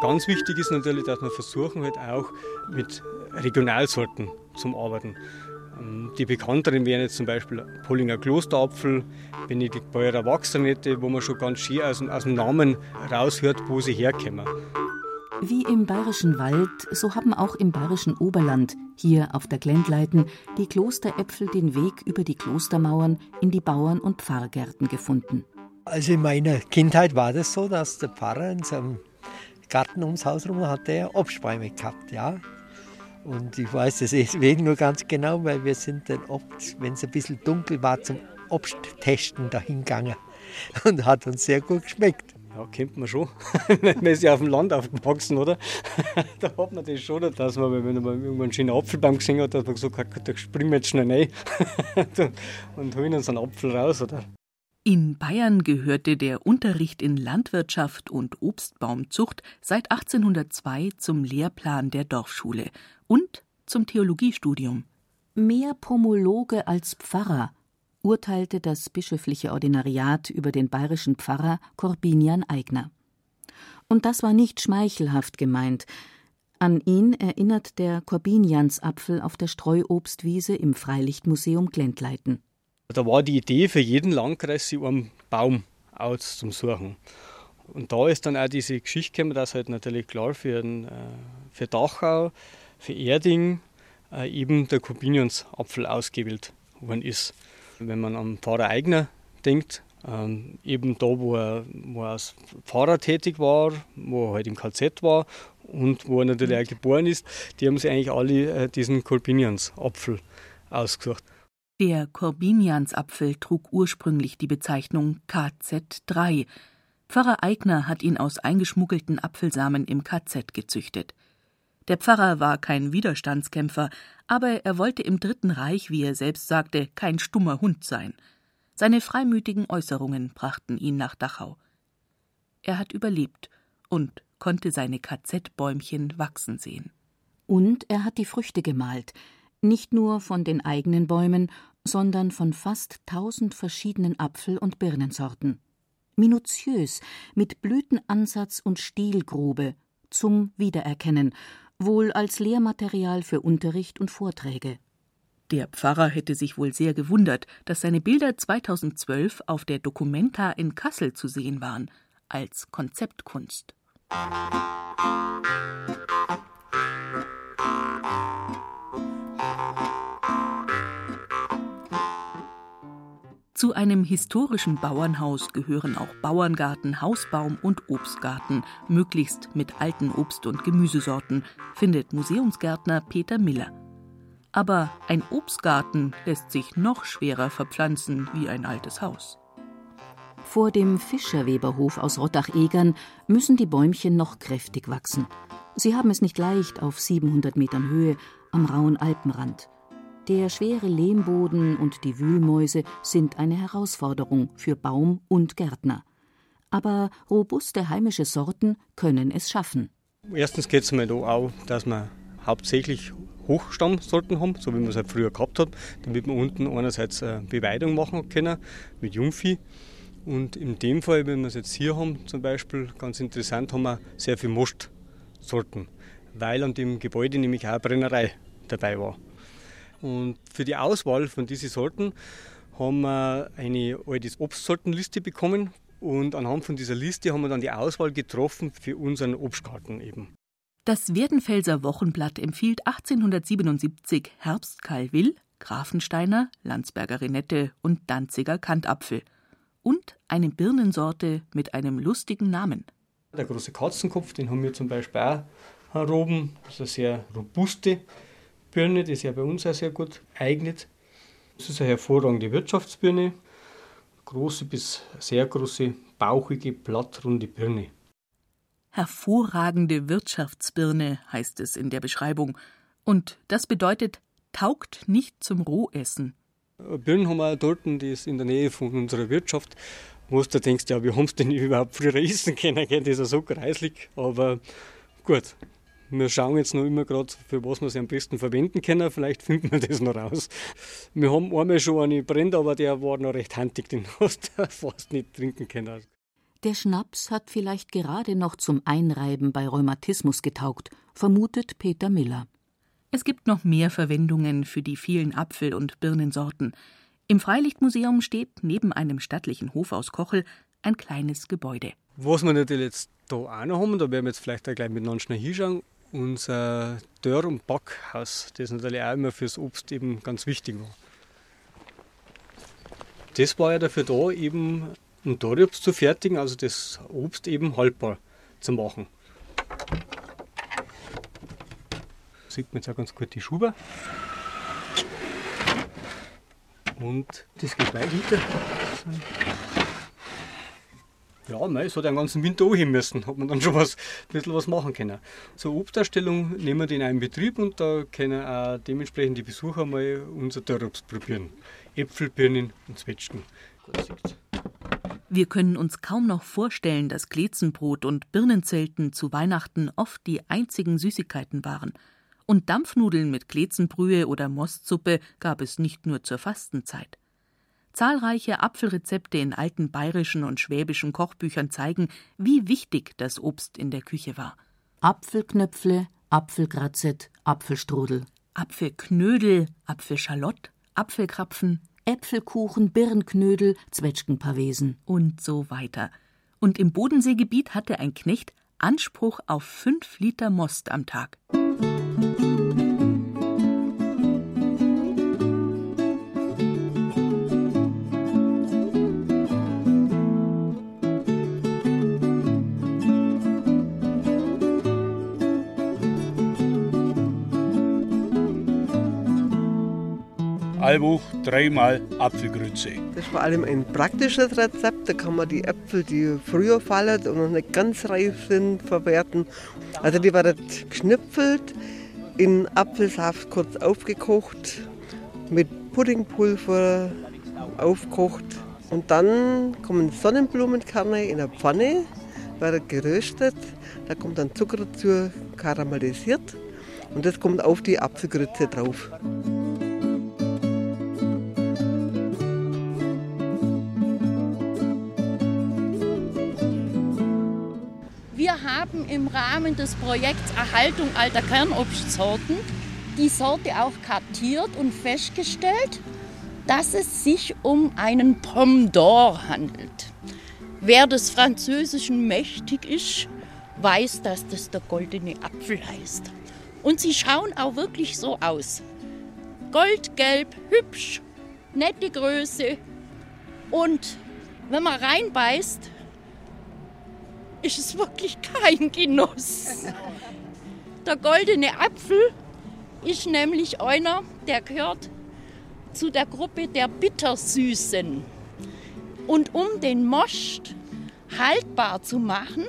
Ganz wichtig ist natürlich, dass wir versuchen halt auch mit Regionalsorten zum Arbeiten. Ähm, die bekannteren wären jetzt zum Beispiel Pollinger Klosterapfel, Benedikt Beurer Wachsernette, wo man schon ganz schön aus, aus dem Namen raushört, wo sie herkommen. Wie im Bayerischen Wald, so haben auch im Bayerischen Oberland, hier auf der Glendleiten, die Klosteräpfel den Weg über die Klostermauern in die Bauern- und Pfarrgärten gefunden. Also in meiner Kindheit war das so, dass der Pfarrer in seinem Garten ums Haus herum hat er Obstbäume gehabt, ja. Und ich weiß das deswegen nur ganz genau, weil wir sind dann oft, wenn es ein bisschen dunkel war, zum Obsttesten dahingegangen. [LAUGHS] Und hat uns sehr gut geschmeckt. Ja, kennt man schon. [LAUGHS] man ist ja auf dem Land aufgewachsen, oder? [LAUGHS] da hat man das schon, dass man, wenn man irgendwann einen schönen Apfelbaum gesehen hat, dass man gesagt hat, da springen wir jetzt schnell rein und holen uns einen Apfel raus, oder? In Bayern gehörte der Unterricht in Landwirtschaft und Obstbaumzucht seit 1802 zum Lehrplan der Dorfschule und zum Theologiestudium. Mehr Pomologe als Pfarrer, urteilte das bischöfliche Ordinariat über den bayerischen Pfarrer Corbinian Eigner. Und das war nicht schmeichelhaft gemeint. An ihn erinnert der Corbiniansapfel auf der Streuobstwiese im Freilichtmuseum Glendleiten. Da war die Idee für jeden Landkreis, sich einen Baum auszusuchen. Und da ist dann auch diese Geschichte gekommen, dass halt natürlich klar für, den, äh, für Dachau, für Erding äh, eben der Corbiniansapfel ausgewählt worden ist. Wenn man an Pfarrer Eigner denkt, ähm, eben da, wo er, wo er als Pfarrer tätig war, wo er halt im KZ war und wo er natürlich auch geboren ist, die haben sich eigentlich alle äh, diesen Corbiniansapfel ausgesucht. Der Corbiniansapfel trug ursprünglich die Bezeichnung KZ3. Pfarrer Eigner hat ihn aus eingeschmuggelten Apfelsamen im KZ gezüchtet. Der Pfarrer war kein Widerstandskämpfer, aber er wollte im Dritten Reich, wie er selbst sagte, kein stummer Hund sein. Seine freimütigen Äußerungen brachten ihn nach Dachau. Er hat überlebt und konnte seine KZ-Bäumchen wachsen sehen. Und er hat die Früchte gemalt, nicht nur von den eigenen Bäumen, sondern von fast tausend verschiedenen Apfel- und Birnensorten. Minutiös, mit Blütenansatz und Stielgrube, zum Wiedererkennen wohl als Lehrmaterial für Unterricht und Vorträge. Der Pfarrer hätte sich wohl sehr gewundert, dass seine Bilder 2012 auf der Documenta in Kassel zu sehen waren, als Konzeptkunst. Zu einem historischen Bauernhaus gehören auch Bauerngarten, Hausbaum und Obstgarten, möglichst mit alten Obst- und Gemüsesorten, findet Museumsgärtner Peter Miller. Aber ein Obstgarten lässt sich noch schwerer verpflanzen wie ein altes Haus. Vor dem Fischerweberhof aus Rottach-Egern müssen die Bäumchen noch kräftig wachsen. Sie haben es nicht leicht auf 700 Metern Höhe am rauen Alpenrand. Der schwere Lehmboden und die Wühlmäuse sind eine Herausforderung für Baum und Gärtner. Aber robuste heimische Sorten können es schaffen. Erstens geht es mir da auch, dass wir hauptsächlich Hochstammsorten haben, so wie man es halt früher gehabt hat, damit wir unten einerseits Beweidung machen können mit Jungvieh. Und in dem Fall, wenn wir es jetzt hier haben, zum Beispiel, ganz interessant, haben wir sehr viele Mostsorten, weil an dem Gebäude nämlich auch eine Brennerei dabei war. Und für die Auswahl von diesen Sorten haben wir eine alte Obstsortenliste bekommen und anhand von dieser Liste haben wir dann die Auswahl getroffen für unseren Obstgarten eben. Das Werdenfelser Wochenblatt empfiehlt 1877 Herbstkalwill, Grafensteiner, Landsberger Renette und Danziger Kantapfel und eine Birnensorte mit einem lustigen Namen. Der große Katzenkopf, den haben wir zum Beispiel auch heroben. Das ist eine sehr robuste Birne, die sich ja bei uns auch sehr gut eignet. Das ist eine hervorragende Wirtschaftsbirne. Große bis sehr große, bauchige, blattrunde Birne. Hervorragende Wirtschaftsbirne heißt es in der Beschreibung. Und das bedeutet, taugt nicht zum Rohessen. Birnen haben wir auch dort, die ist in der Nähe von unserer Wirtschaft, wo du denkst, ja, wie haben sie denn überhaupt früher [LAUGHS] essen können? Das ist ja so kreislig. Aber gut, wir schauen jetzt noch immer gerade, für was wir sie am besten verwenden können. Vielleicht finden wir das noch raus. Wir haben einmal schon eine brennt, aber der war noch recht handig, den hast du [LAUGHS] fast nicht trinken können. Der Schnaps hat vielleicht gerade noch zum Einreiben bei Rheumatismus getaugt, vermutet Peter Miller. Es gibt noch mehr Verwendungen für die vielen Apfel- und Birnensorten. Im Freilichtmuseum steht neben einem stattlichen Hof aus Kochel ein kleines Gebäude. Was wir natürlich jetzt da auch noch haben, da werden wir jetzt vielleicht auch gleich miteinander schnell hinschauen, unser Dörr- und Backhaus, das natürlich auch immer fürs Obst eben ganz wichtig war. Das war ja dafür da, eben um Dorobst zu fertigen, also das Obst eben haltbar zu machen. sieht man jetzt auch ganz gut die Schuber. Und das geht weiter hinter. Ja, mei, es hat einen ganzen Winter anheben müssen, hat man dann [LAUGHS] schon was, ein bisschen was machen können. Zur Obsterstellung nehmen wir den einen Betrieb und da können auch dementsprechend die Besucher mal unser Dörrobst probieren. Äpfel, Birnen und Zwetschgen. Wir können uns kaum noch vorstellen, dass Glezenbrot und Birnenzelten zu Weihnachten oft die einzigen Süßigkeiten waren. Und Dampfnudeln mit Glezenbrühe oder Mostsuppe gab es nicht nur zur Fastenzeit. Zahlreiche Apfelrezepte in alten bayerischen und schwäbischen Kochbüchern zeigen, wie wichtig das Obst in der Küche war. Apfelknöpfle, Apfelgrazet, Apfelstrudel. Apfelknödel, Apfelschalott, Apfelkrapfen, Äpfelkuchen, Birnknödel, Zwetschgenpavesen und so weiter. Und im Bodenseegebiet hatte ein Knecht Anspruch auf fünf Liter Most am Tag. Allwoch dreimal Apfelgrütze. Das ist vor allem ein praktisches Rezept. Da kann man die Äpfel, die früher fallen und noch nicht ganz reif sind, verwerten. Also die werden geschnipfelt, in Apfelsaft kurz aufgekocht, mit Puddingpulver aufgekocht. Und dann kommen Sonnenblumenkerne in der Pfanne, werden geröstet. Da kommt dann Zucker dazu, karamellisiert. Und das kommt auf die Apfelgrütze drauf. Haben im Rahmen des Projekts Erhaltung alter Kernobstsorten die Sorte auch kartiert und festgestellt, dass es sich um einen Pomme d'Or handelt. Wer des Französischen mächtig ist, weiß, dass das der goldene Apfel heißt. Und sie schauen auch wirklich so aus. Goldgelb, hübsch, nette Größe. Und wenn man reinbeißt, ist es wirklich kein Genuss. Der goldene Apfel ist nämlich einer, der gehört zu der Gruppe der Bittersüßen. Und um den Most haltbar zu machen,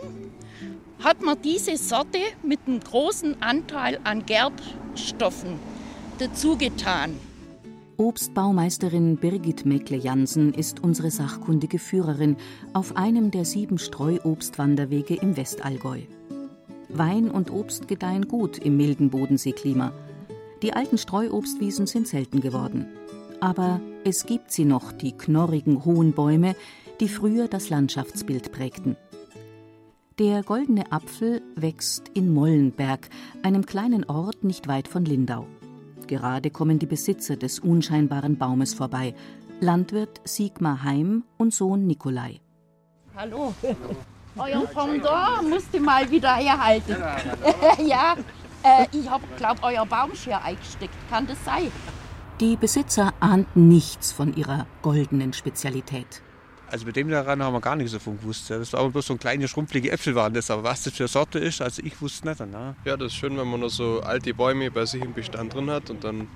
hat man diese Sorte mit einem großen Anteil an Gerbstoffen dazugetan. Obstbaumeisterin Birgit Meckle-Jansen ist unsere sachkundige Führerin auf einem der sieben Streuobstwanderwege im Westallgäu. Wein und Obst gedeihen gut im milden Bodenseeklima. Die alten Streuobstwiesen sind selten geworden. Aber es gibt sie noch, die knorrigen hohen Bäume, die früher das Landschaftsbild prägten. Der goldene Apfel wächst in Mollenberg, einem kleinen Ort nicht weit von Lindau. Gerade kommen die Besitzer des unscheinbaren Baumes vorbei, Landwirt Sigmar Heim und Sohn Nikolai. Hallo. [LAUGHS] Euer Pendant musste mal wieder herhalten. [LAUGHS] ja, äh, ich hab, glaub, euer Baumschere eingesteckt. Kann das sein? Die Besitzer ahnten nichts von ihrer goldenen Spezialität. Also mit dem daran haben wir gar nichts davon gewusst. Das war bloß so ein kleine schrumpflige Äpfel waren das. Aber was das für eine Sorte ist, also ich wusste nicht. Na. Ja, das ist schön, wenn man noch so alte Bäume bei sich im Bestand drin hat und dann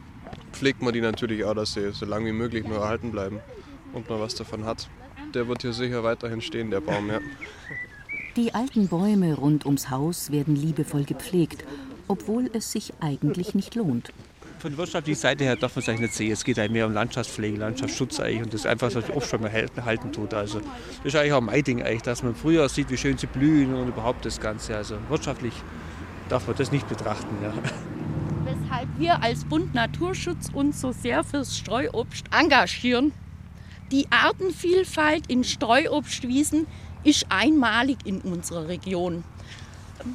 pflegt man die natürlich auch, dass sie so lange wie möglich nur erhalten bleiben und man was davon hat. Der wird hier sicher weiterhin stehen, der Baum, ja. [LAUGHS] Die alten Bäume rund ums Haus werden liebevoll gepflegt, obwohl es sich eigentlich nicht lohnt von wirtschaftlicher Seite her darf man es eigentlich nicht sehen. Es geht eigentlich mehr um Landschaftspflege, Landschaftsschutz eigentlich und das einfach so oft schon mal halten tut. Also das ist eigentlich auch mein Ding eigentlich, dass man früher sieht, wie schön sie blühen und überhaupt das Ganze. Also wirtschaftlich darf man das nicht betrachten. Ja. Weshalb wir als Bund Naturschutz uns so sehr fürs Streuobst engagieren. Die Artenvielfalt in Streuobstwiesen ist einmalig in unserer Region.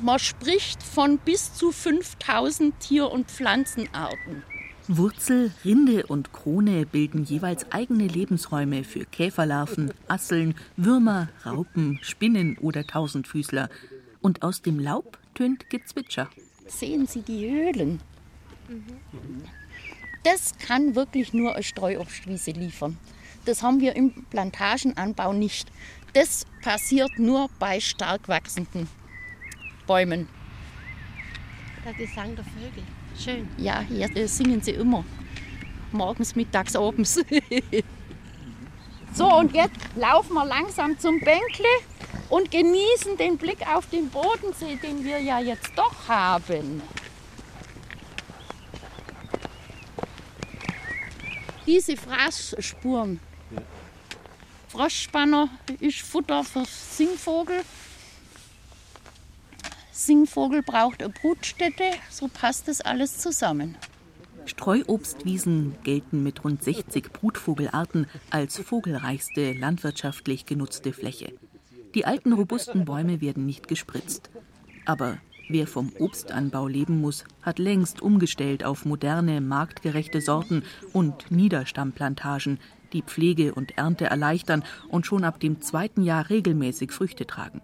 Man spricht von bis zu 5000 Tier- und Pflanzenarten. Wurzel, Rinde und Krone bilden jeweils eigene Lebensräume für Käferlarven, Asseln, Würmer, Raupen, Spinnen oder Tausendfüßler. Und aus dem Laub tönt Gezwitscher. Sehen Sie die Höhlen? Das kann wirklich nur eine Streuobstwiese liefern. Das haben wir im Plantagenanbau nicht. Das passiert nur bei stark wachsenden Bäumen. Der Gesang der Vögel. Schön. Ja, hier singen sie immer. Morgens, mittags, abends. so, und jetzt laufen wir langsam zum Bänkle und genießen den Blick auf den Bodensee, den wir ja jetzt doch haben. Diese Fraßspuren. Frostspanner ist Futter für Singvogel. Singvogel braucht eine Brutstätte, so passt das alles zusammen. Streuobstwiesen gelten mit rund 60 Brutvogelarten als vogelreichste landwirtschaftlich genutzte Fläche. Die alten robusten Bäume werden nicht gespritzt. Aber wer vom Obstanbau leben muss, hat längst umgestellt auf moderne, marktgerechte Sorten und Niederstammplantagen, die Pflege und Ernte erleichtern und schon ab dem zweiten Jahr regelmäßig Früchte tragen.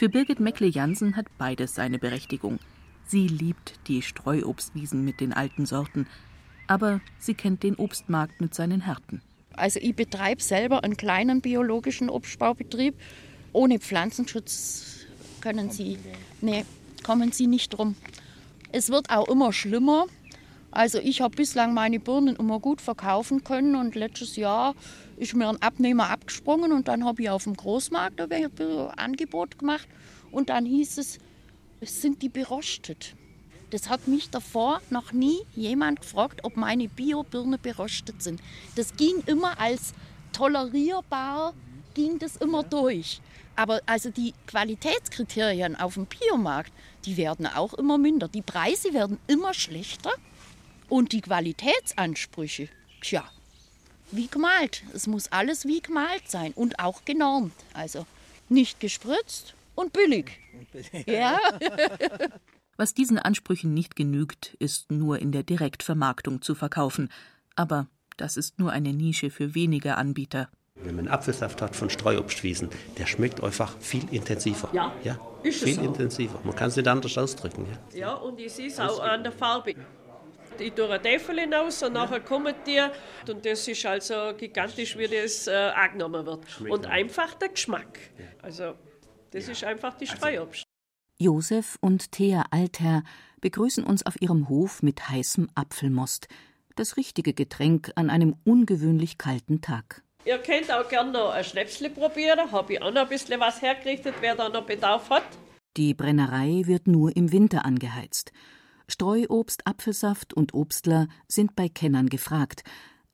Für Birgit Meckle-Jansen hat beides seine Berechtigung. Sie liebt die Streuobstwiesen mit den alten Sorten, aber sie kennt den Obstmarkt mit seinen Härten. Also ich betreibe selber einen kleinen biologischen Obstbaubetrieb. Ohne Pflanzenschutz können Sie, nee, kommen Sie nicht drum. Es wird auch immer schlimmer Also ich habe bislang meine Birnen immer gut verkaufen können und letztes Jahr ist mir ein Abnehmer abgesprungen und dann habe ich auf dem Großmarkt ein Angebot gemacht und dann hieß es, es sind die berostet. Das hat mich davor noch nie jemand gefragt, ob meine Bio-Birne berostet sind. Das ging immer als tolerierbar, ging das immer durch. Aber also die Qualitätskriterien auf dem Biomarkt, die werden auch immer minder. Die Preise werden immer schlechter und die Qualitätsansprüche, tja, wie gemalt. Es muss alles wie gemalt sein und auch genormt. Also nicht gespritzt und billig. [LAUGHS] Ja. Was diesen Ansprüchen nicht genügt, ist nur in der Direktvermarktung zu verkaufen. Aber das ist nur eine Nische für wenige Anbieter. Wenn man Apfelsaft hat von Streuobstwiesen, der schmeckt einfach viel intensiver. Ja, ja ist viel so. intensiver. Man kann es nicht anders ausdrücken. Ja. Ja, und ich sehe es auch an der Farbe. Ich tue eine Teufel hinaus und nachher kommen die. Und das ist also gigantisch, wie das äh, angenommen wird. Schmeckt und einfach der Geschmack. Also, das ist einfach die Streuobst. Josef und Thea Altherr begrüßen uns auf ihrem Hof mit heißem Apfelmost. Das richtige Getränk an einem ungewöhnlich kalten Tag. Ihr könnt auch gerne noch ein Schnäpsle probieren. Habe ich auch noch ein bisschen was hergerichtet, wer da noch Bedarf hat. Die Brennerei wird nur im Winter angeheizt. Streuobst, Apfelsaft und Obstler sind bei Kennern gefragt.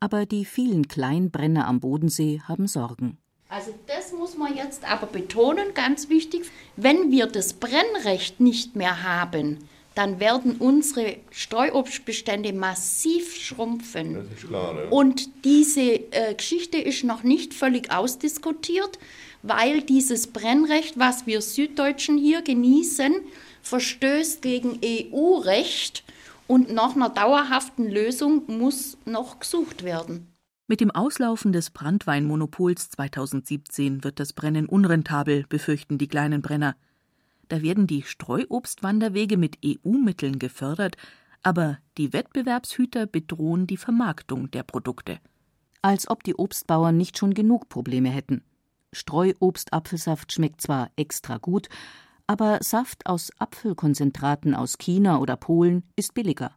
Aber die vielen Kleinbrenner am Bodensee haben Sorgen. Also das muss man jetzt aber betonen, ganz wichtig, wenn wir das Brennrecht nicht mehr haben, dann werden unsere Streuobstbestände massiv schrumpfen. Das ist klar, ne? Und diese äh, Geschichte ist noch nicht völlig ausdiskutiert, weil dieses Brennrecht, was wir Süddeutschen hier genießen, verstößt gegen EU-Recht und nach einer dauerhaften Lösung muss noch gesucht werden. Mit dem Auslaufen des Brandweinmonopols 2017 wird das Brennen unrentabel, befürchten die kleinen Brenner. Da werden die Streuobstwanderwege mit EU-Mitteln gefördert, aber die Wettbewerbshüter bedrohen die Vermarktung der Produkte. Als ob die Obstbauern nicht schon genug Probleme hätten. Streuobstapfelsaft schmeckt zwar extra gut, aber Saft aus Apfelkonzentraten aus China oder Polen ist billiger.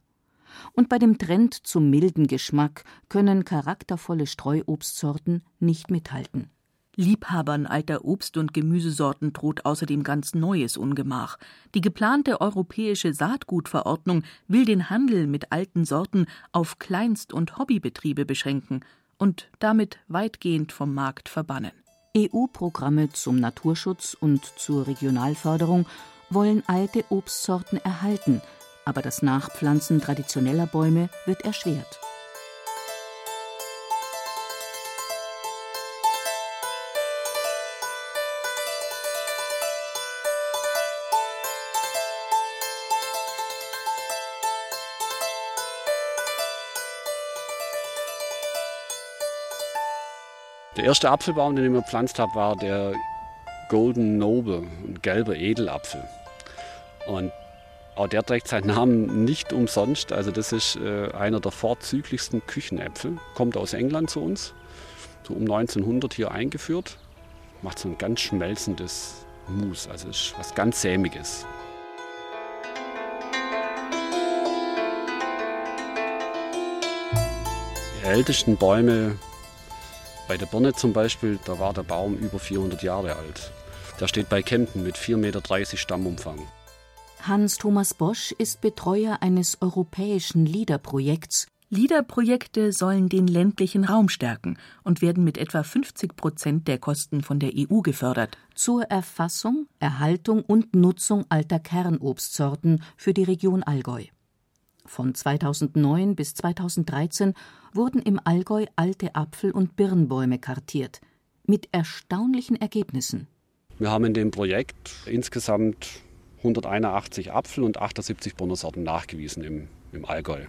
Und bei dem Trend zum milden Geschmack können charaktervolle Streuobstsorten nicht mithalten. Liebhabern alter Obst- und Gemüsesorten droht außerdem ganz neues Ungemach. Die geplante europäische Saatgutverordnung will den Handel mit alten Sorten auf Kleinst- und Hobbybetriebe beschränken und damit weitgehend vom Markt verbannen. EU-Programme zum Naturschutz und zur Regionalförderung wollen alte Obstsorten erhalten, aber das Nachpflanzen traditioneller Bäume wird erschwert. Der erste Apfelbaum, den ich mir gepflanzt habe, war der Golden Noble, ein gelber Edelapfel. Und auch der trägt seinen Namen nicht umsonst. Also das ist äh, einer der vorzüglichsten Küchenäpfel. Kommt aus England zu uns, so um 1900 hier eingeführt. Macht so ein ganz schmelzendes Mus, also ist was ganz sämiges. Die ältesten Bäume bei der Birne zum Beispiel, da war der Baum über 400 Jahre alt. Der steht bei Kempten mit 4,30 Meter Stammumfang. Hans-Thomas Bosch ist Betreuer eines europäischen LIDER-Projekts. LIDER-Projekte sollen den ländlichen Raum stärken und werden mit etwa 50 Prozent der Kosten von der EU gefördert. Zur Erfassung, Erhaltung und Nutzung alter Kernobstsorten für die Region Allgäu. Von 2009 bis 2013 wurden im Allgäu alte Apfel- und Birnbäume kartiert. Mit erstaunlichen Ergebnissen. Wir haben in dem Projekt insgesamt 181 Apfel- und 78 Birnensorten nachgewiesen im, im Allgäu.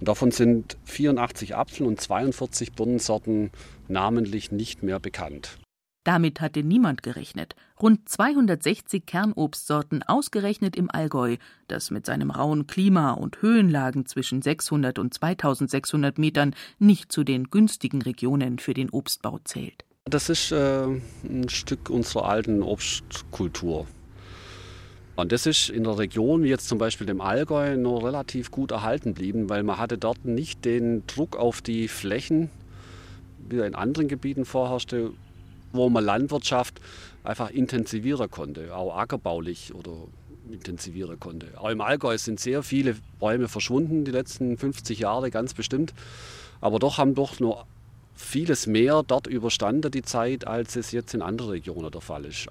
Und davon sind 84 Apfel- und 42 Birnensorten namentlich nicht mehr bekannt. Damit hatte niemand gerechnet. Rund 260 Kernobstsorten ausgerechnet im Allgäu, das mit seinem rauen Klima und Höhenlagen zwischen 600 und 2600 Metern nicht zu den günstigen Regionen für den Obstbau zählt. Das ist äh, ein Stück unserer alten Obstkultur. Und das ist in der Region, wie jetzt zum Beispiel dem Allgäu, noch relativ gut erhalten blieben, weil man hatte dort nicht den Druck auf die Flächen, wie er in anderen Gebieten vorherrschte, wo man Landwirtschaft einfach intensivieren konnte, auch ackerbaulich oder intensivieren konnte. Auch im Allgäu sind sehr viele Bäume verschwunden, die letzten 50 Jahre ganz bestimmt. Aber doch haben doch nur vieles mehr dort überstanden die Zeit, als es jetzt in anderen Regionen der Fall ist.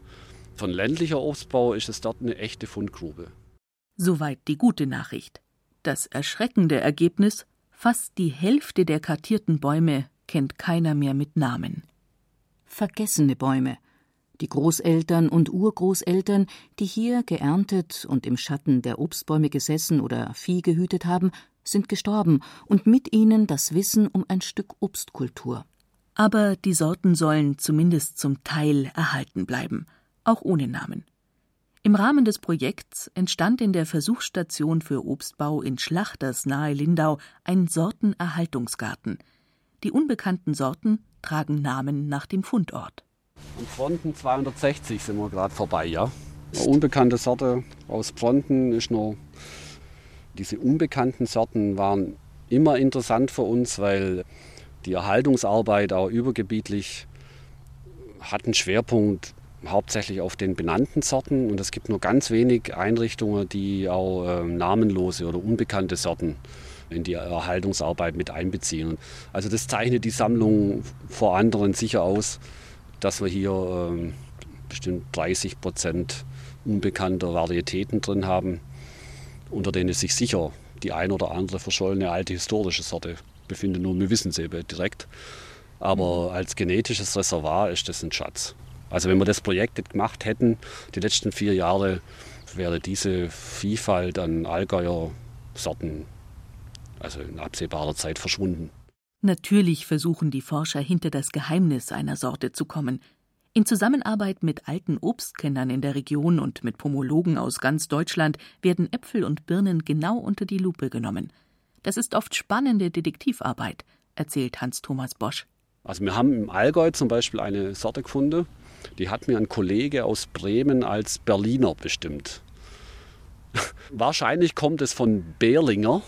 Von ländlicher Obstbau ist es dort eine echte Fundgrube. Soweit die gute Nachricht. Das erschreckende Ergebnis: fast die Hälfte der kartierten Bäume kennt keiner mehr mit Namen. Vergessene Bäume. Die Großeltern und Urgroßeltern, die hier geerntet und im Schatten der Obstbäume gesessen oder Vieh gehütet haben, sind gestorben und mit ihnen das Wissen um ein Stück Obstkultur. Aber die Sorten sollen zumindest zum Teil erhalten bleiben, auch ohne Namen. Im Rahmen des Projekts entstand in der Versuchsstation für Obstbau in Schlachters nahe Lindau ein Sortenerhaltungsgarten. Die unbekannten Sorten tragen Namen nach dem Fundort. Am Fronten 260 sind wir gerade vorbei, ja. Eine unbekannte Sorte aus Fronten ist noch. Diese unbekannten Sorten waren immer interessant für uns, weil die Erhaltungsarbeit auch übergebietlich hat einen Schwerpunkt hauptsächlich auf den benannten Sorten und es gibt nur ganz wenig Einrichtungen, die auch äh, namenlose oder unbekannte Sorten in die Erhaltungsarbeit mit einbeziehen. Also das zeichnet die Sammlung vor anderen sicher aus, dass wir hier äh, bestimmt 30 Prozent unbekannter Varietäten drin haben, unter denen sich sicher die ein oder andere verschollene alte historische Sorte befindet. Nur wir wissen sie eben direkt. Aber als genetisches Reservoir ist das ein Schatz. Also wenn wir das Projekt nicht gemacht hätten, die letzten vier Jahre, wäre diese Vielfalt an Allgäuer Sorten also in absehbarer Zeit verschwunden. Natürlich versuchen die Forscher hinter das Geheimnis einer Sorte zu kommen. In Zusammenarbeit mit alten Obstkennern in der Region und mit Pomologen aus ganz Deutschland werden Äpfel und Birnen genau unter die Lupe genommen. Das ist oft spannende Detektivarbeit, erzählt Hans-Thomas Bosch. Also wir haben im Allgäu zum Beispiel eine Sorte gefunden, die hat mir ein Kollege aus Bremen als Berliner bestimmt. [LAUGHS] Wahrscheinlich kommt es von Berlinger.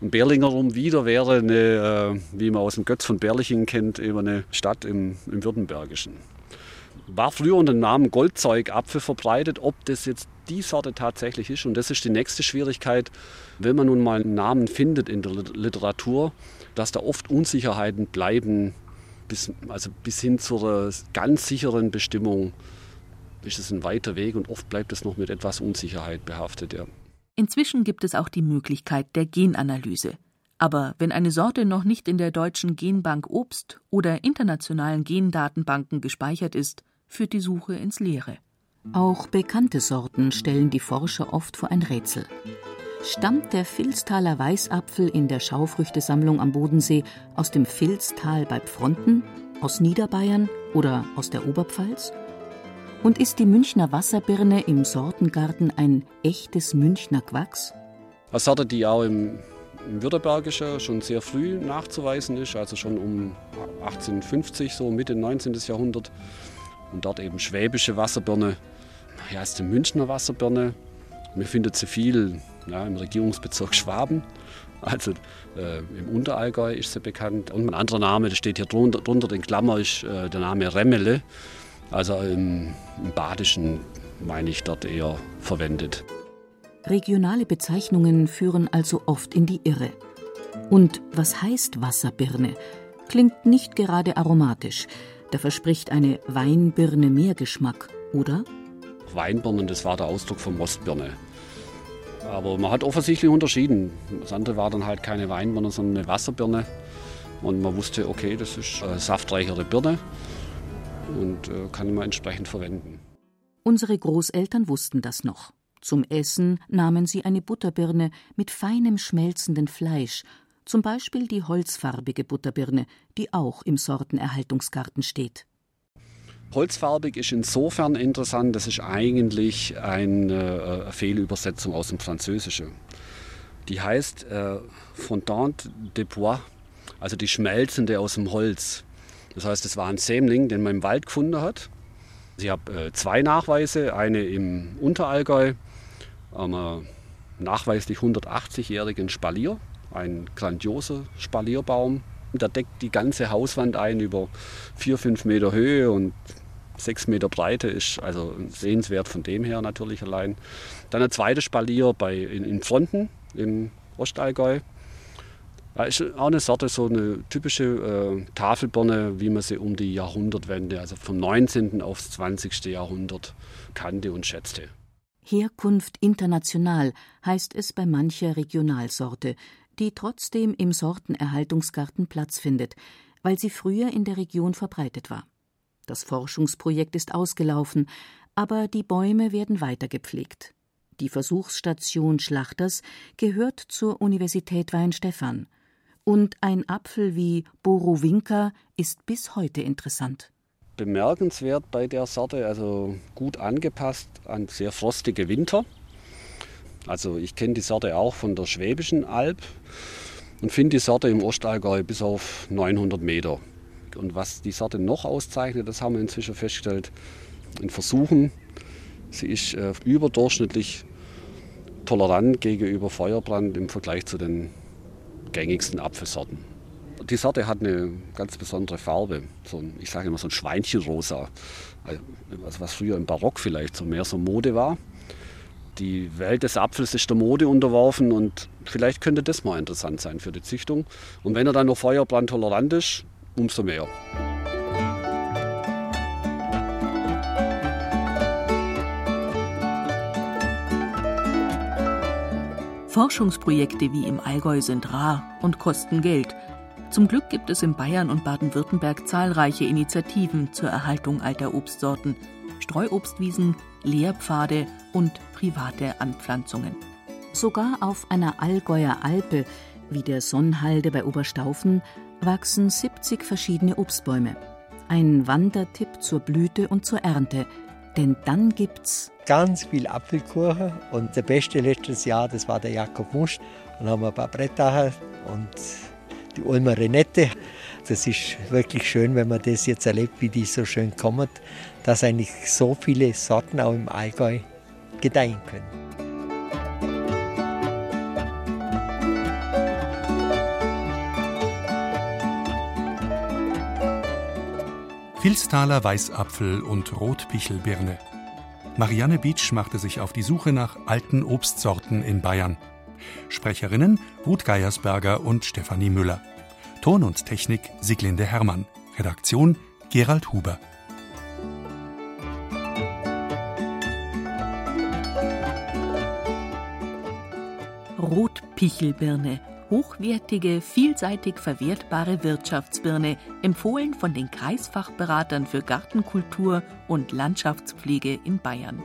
Und Berlinger rum wieder wäre eine, äh, wie man aus dem Götz von Berlichingen kennt, eben eine Stadt im, im Württembergischen. War früher unter dem Namen Goldzeugapfel verbreitet, ob das jetzt die Sorte tatsächlich ist. Und das ist die nächste Schwierigkeit, wenn man nun mal einen Namen findet in der Literatur, dass da oft Unsicherheiten bleiben, bis, also bis hin zur ganz sicheren Bestimmung ist es ein weiter Weg und oft bleibt es noch mit etwas Unsicherheit behaftet. Ja. Inzwischen gibt es auch die Möglichkeit der Genanalyse. Aber wenn eine Sorte noch nicht in der deutschen Genbank Obst oder internationalen Gendatenbanken gespeichert ist, führt die Suche ins Leere. Auch bekannte Sorten stellen die Forscher oft vor ein Rätsel. Stammt der Vilstaler Weißapfel in der Schaufrüchtesammlung am Bodensee aus dem Vilstal bei Pfronten, aus Niederbayern oder aus der Oberpfalz? Und ist die Münchner Wasserbirne im Sortengarten ein echtes Münchner Quacks? Eine Sorte, die auch im, im Württembergischen schon sehr früh nachzuweisen ist, also schon um 1850, so Mitte 19. Jahrhundert. Und dort eben schwäbische Wasserbirne. Ja, ist die Münchner Wasserbirne. Man findet sie viel ja, im Regierungsbezirk Schwaben. Also äh, im Unterallgäu ist sie bekannt. Und ein anderer Name, der steht hier drunter, drunter in Klammer, ist äh, der Name Remmele. Also im, im Badischen meine ich dort eher verwendet. Regionale Bezeichnungen führen also oft in die Irre. Und was heißt Wasserbirne? Klingt nicht gerade aromatisch. Da verspricht eine Weinbirne mehr Geschmack, oder? Weinbirnen, das war der Ausdruck von Mostbirne. Aber man hat offensichtlich unterschieden. Das andere war dann halt keine Weinbirne, sondern eine Wasserbirne. Und man wusste, okay, das ist eine saftreichere Birne und äh, kann man entsprechend verwenden. Unsere Großeltern wussten das noch. Zum Essen nahmen sie eine Butterbirne mit feinem schmelzenden Fleisch, zum Beispiel die holzfarbige Butterbirne, die auch im Sortenerhaltungsgarten steht. Holzfarbig ist insofern interessant, das ist eigentlich eine äh, Fehlübersetzung aus dem Französischen. Die heißt äh, Fondante de Bois, also die schmelzende aus dem Holz. Das heißt, es war ein Sämling, den man im Wald gefunden hat. Ich habe äh, zwei Nachweise, eine im Unterallgäu einem nachweislich 180-jährigen Spalier, ein grandioser Spalierbaum. Der deckt die ganze Hauswand ein über 4, 5 Meter Höhe und 6 Meter Breite, ist also sehenswert von dem her natürlich allein. Dann ein zweites Spalier bei, in, in Fronten im Ostallgäu. Ja, ist auch eine Sorte, so eine typische äh, Tafelbirne, wie man sie um die Jahrhundertwende, also vom 19. aufs 20. Jahrhundert kannte und schätzte. Herkunft international heißt es bei mancher Regionalsorte, die trotzdem im Sortenerhaltungsgarten Platz findet, weil sie früher in der Region verbreitet war. Das Forschungsprojekt ist ausgelaufen, aber die Bäume werden weiter gepflegt. Die Versuchsstation Schlachters gehört zur Universität Weinstefan. Und ein Apfel wie Borowinka ist bis heute interessant. Bemerkenswert bei der Sorte, also gut angepasst an sehr frostige Winter. Also ich kenne die Sorte auch von der Schwäbischen Alb und finde die Sorte im Ostallgäu bis auf 900 Meter. Und was die Sorte noch auszeichnet, das haben wir inzwischen festgestellt in Versuchen. Sie ist äh, überdurchschnittlich tolerant gegenüber Feuerbrand im Vergleich zu den gängigsten Apfelsorten. Die Sorte hat eine ganz besondere Farbe, so ein, ich sage immer so ein Schweinchenrosa, also was früher im Barock vielleicht so mehr so Mode war. Die Welt des Apfels ist der Mode unterworfen und vielleicht könnte das mal interessant sein für die Züchtung. Und wenn er dann noch feuerbrandtolerant ist, umso mehr. Forschungsprojekte wie im Allgäu sind rar und kosten Geld. Zum Glück gibt es in Bayern und Baden-Württemberg zahlreiche Initiativen zur Erhaltung alter Obstsorten, Streuobstwiesen, Lehrpfade und private Anpflanzungen. Sogar auf einer Allgäuer Alpe, wie der Sonnhalde bei Oberstaufen, wachsen 70 verschiedene Obstbäume. Ein Wandertipp zur Blüte und zur Ernte, denn dann gibt's ganz viel Apfelkuchen und der beste letztes Jahr, das war der Jakob Musch. Und haben wir ein paar Brettacher und die Ulmer Renette. Das ist wirklich schön, wenn man das jetzt erlebt, wie die so schön kommen, dass eigentlich so viele Sorten auch im Allgäu gedeihen können. Vilstaler Weißapfel und Rotpichelbirne. Marianne Beach machte sich auf die Suche nach alten Obstsorten in Bayern. Sprecherinnen Ruth Geiersberger und Stefanie Müller. Ton und Technik Siglinde Hermann. Redaktion Gerald Huber. Rotpichelbirne hochwertige, vielseitig verwertbare Wirtschaftsbirne, empfohlen von den Kreisfachberatern für Gartenkultur und Landschaftspflege in Bayern.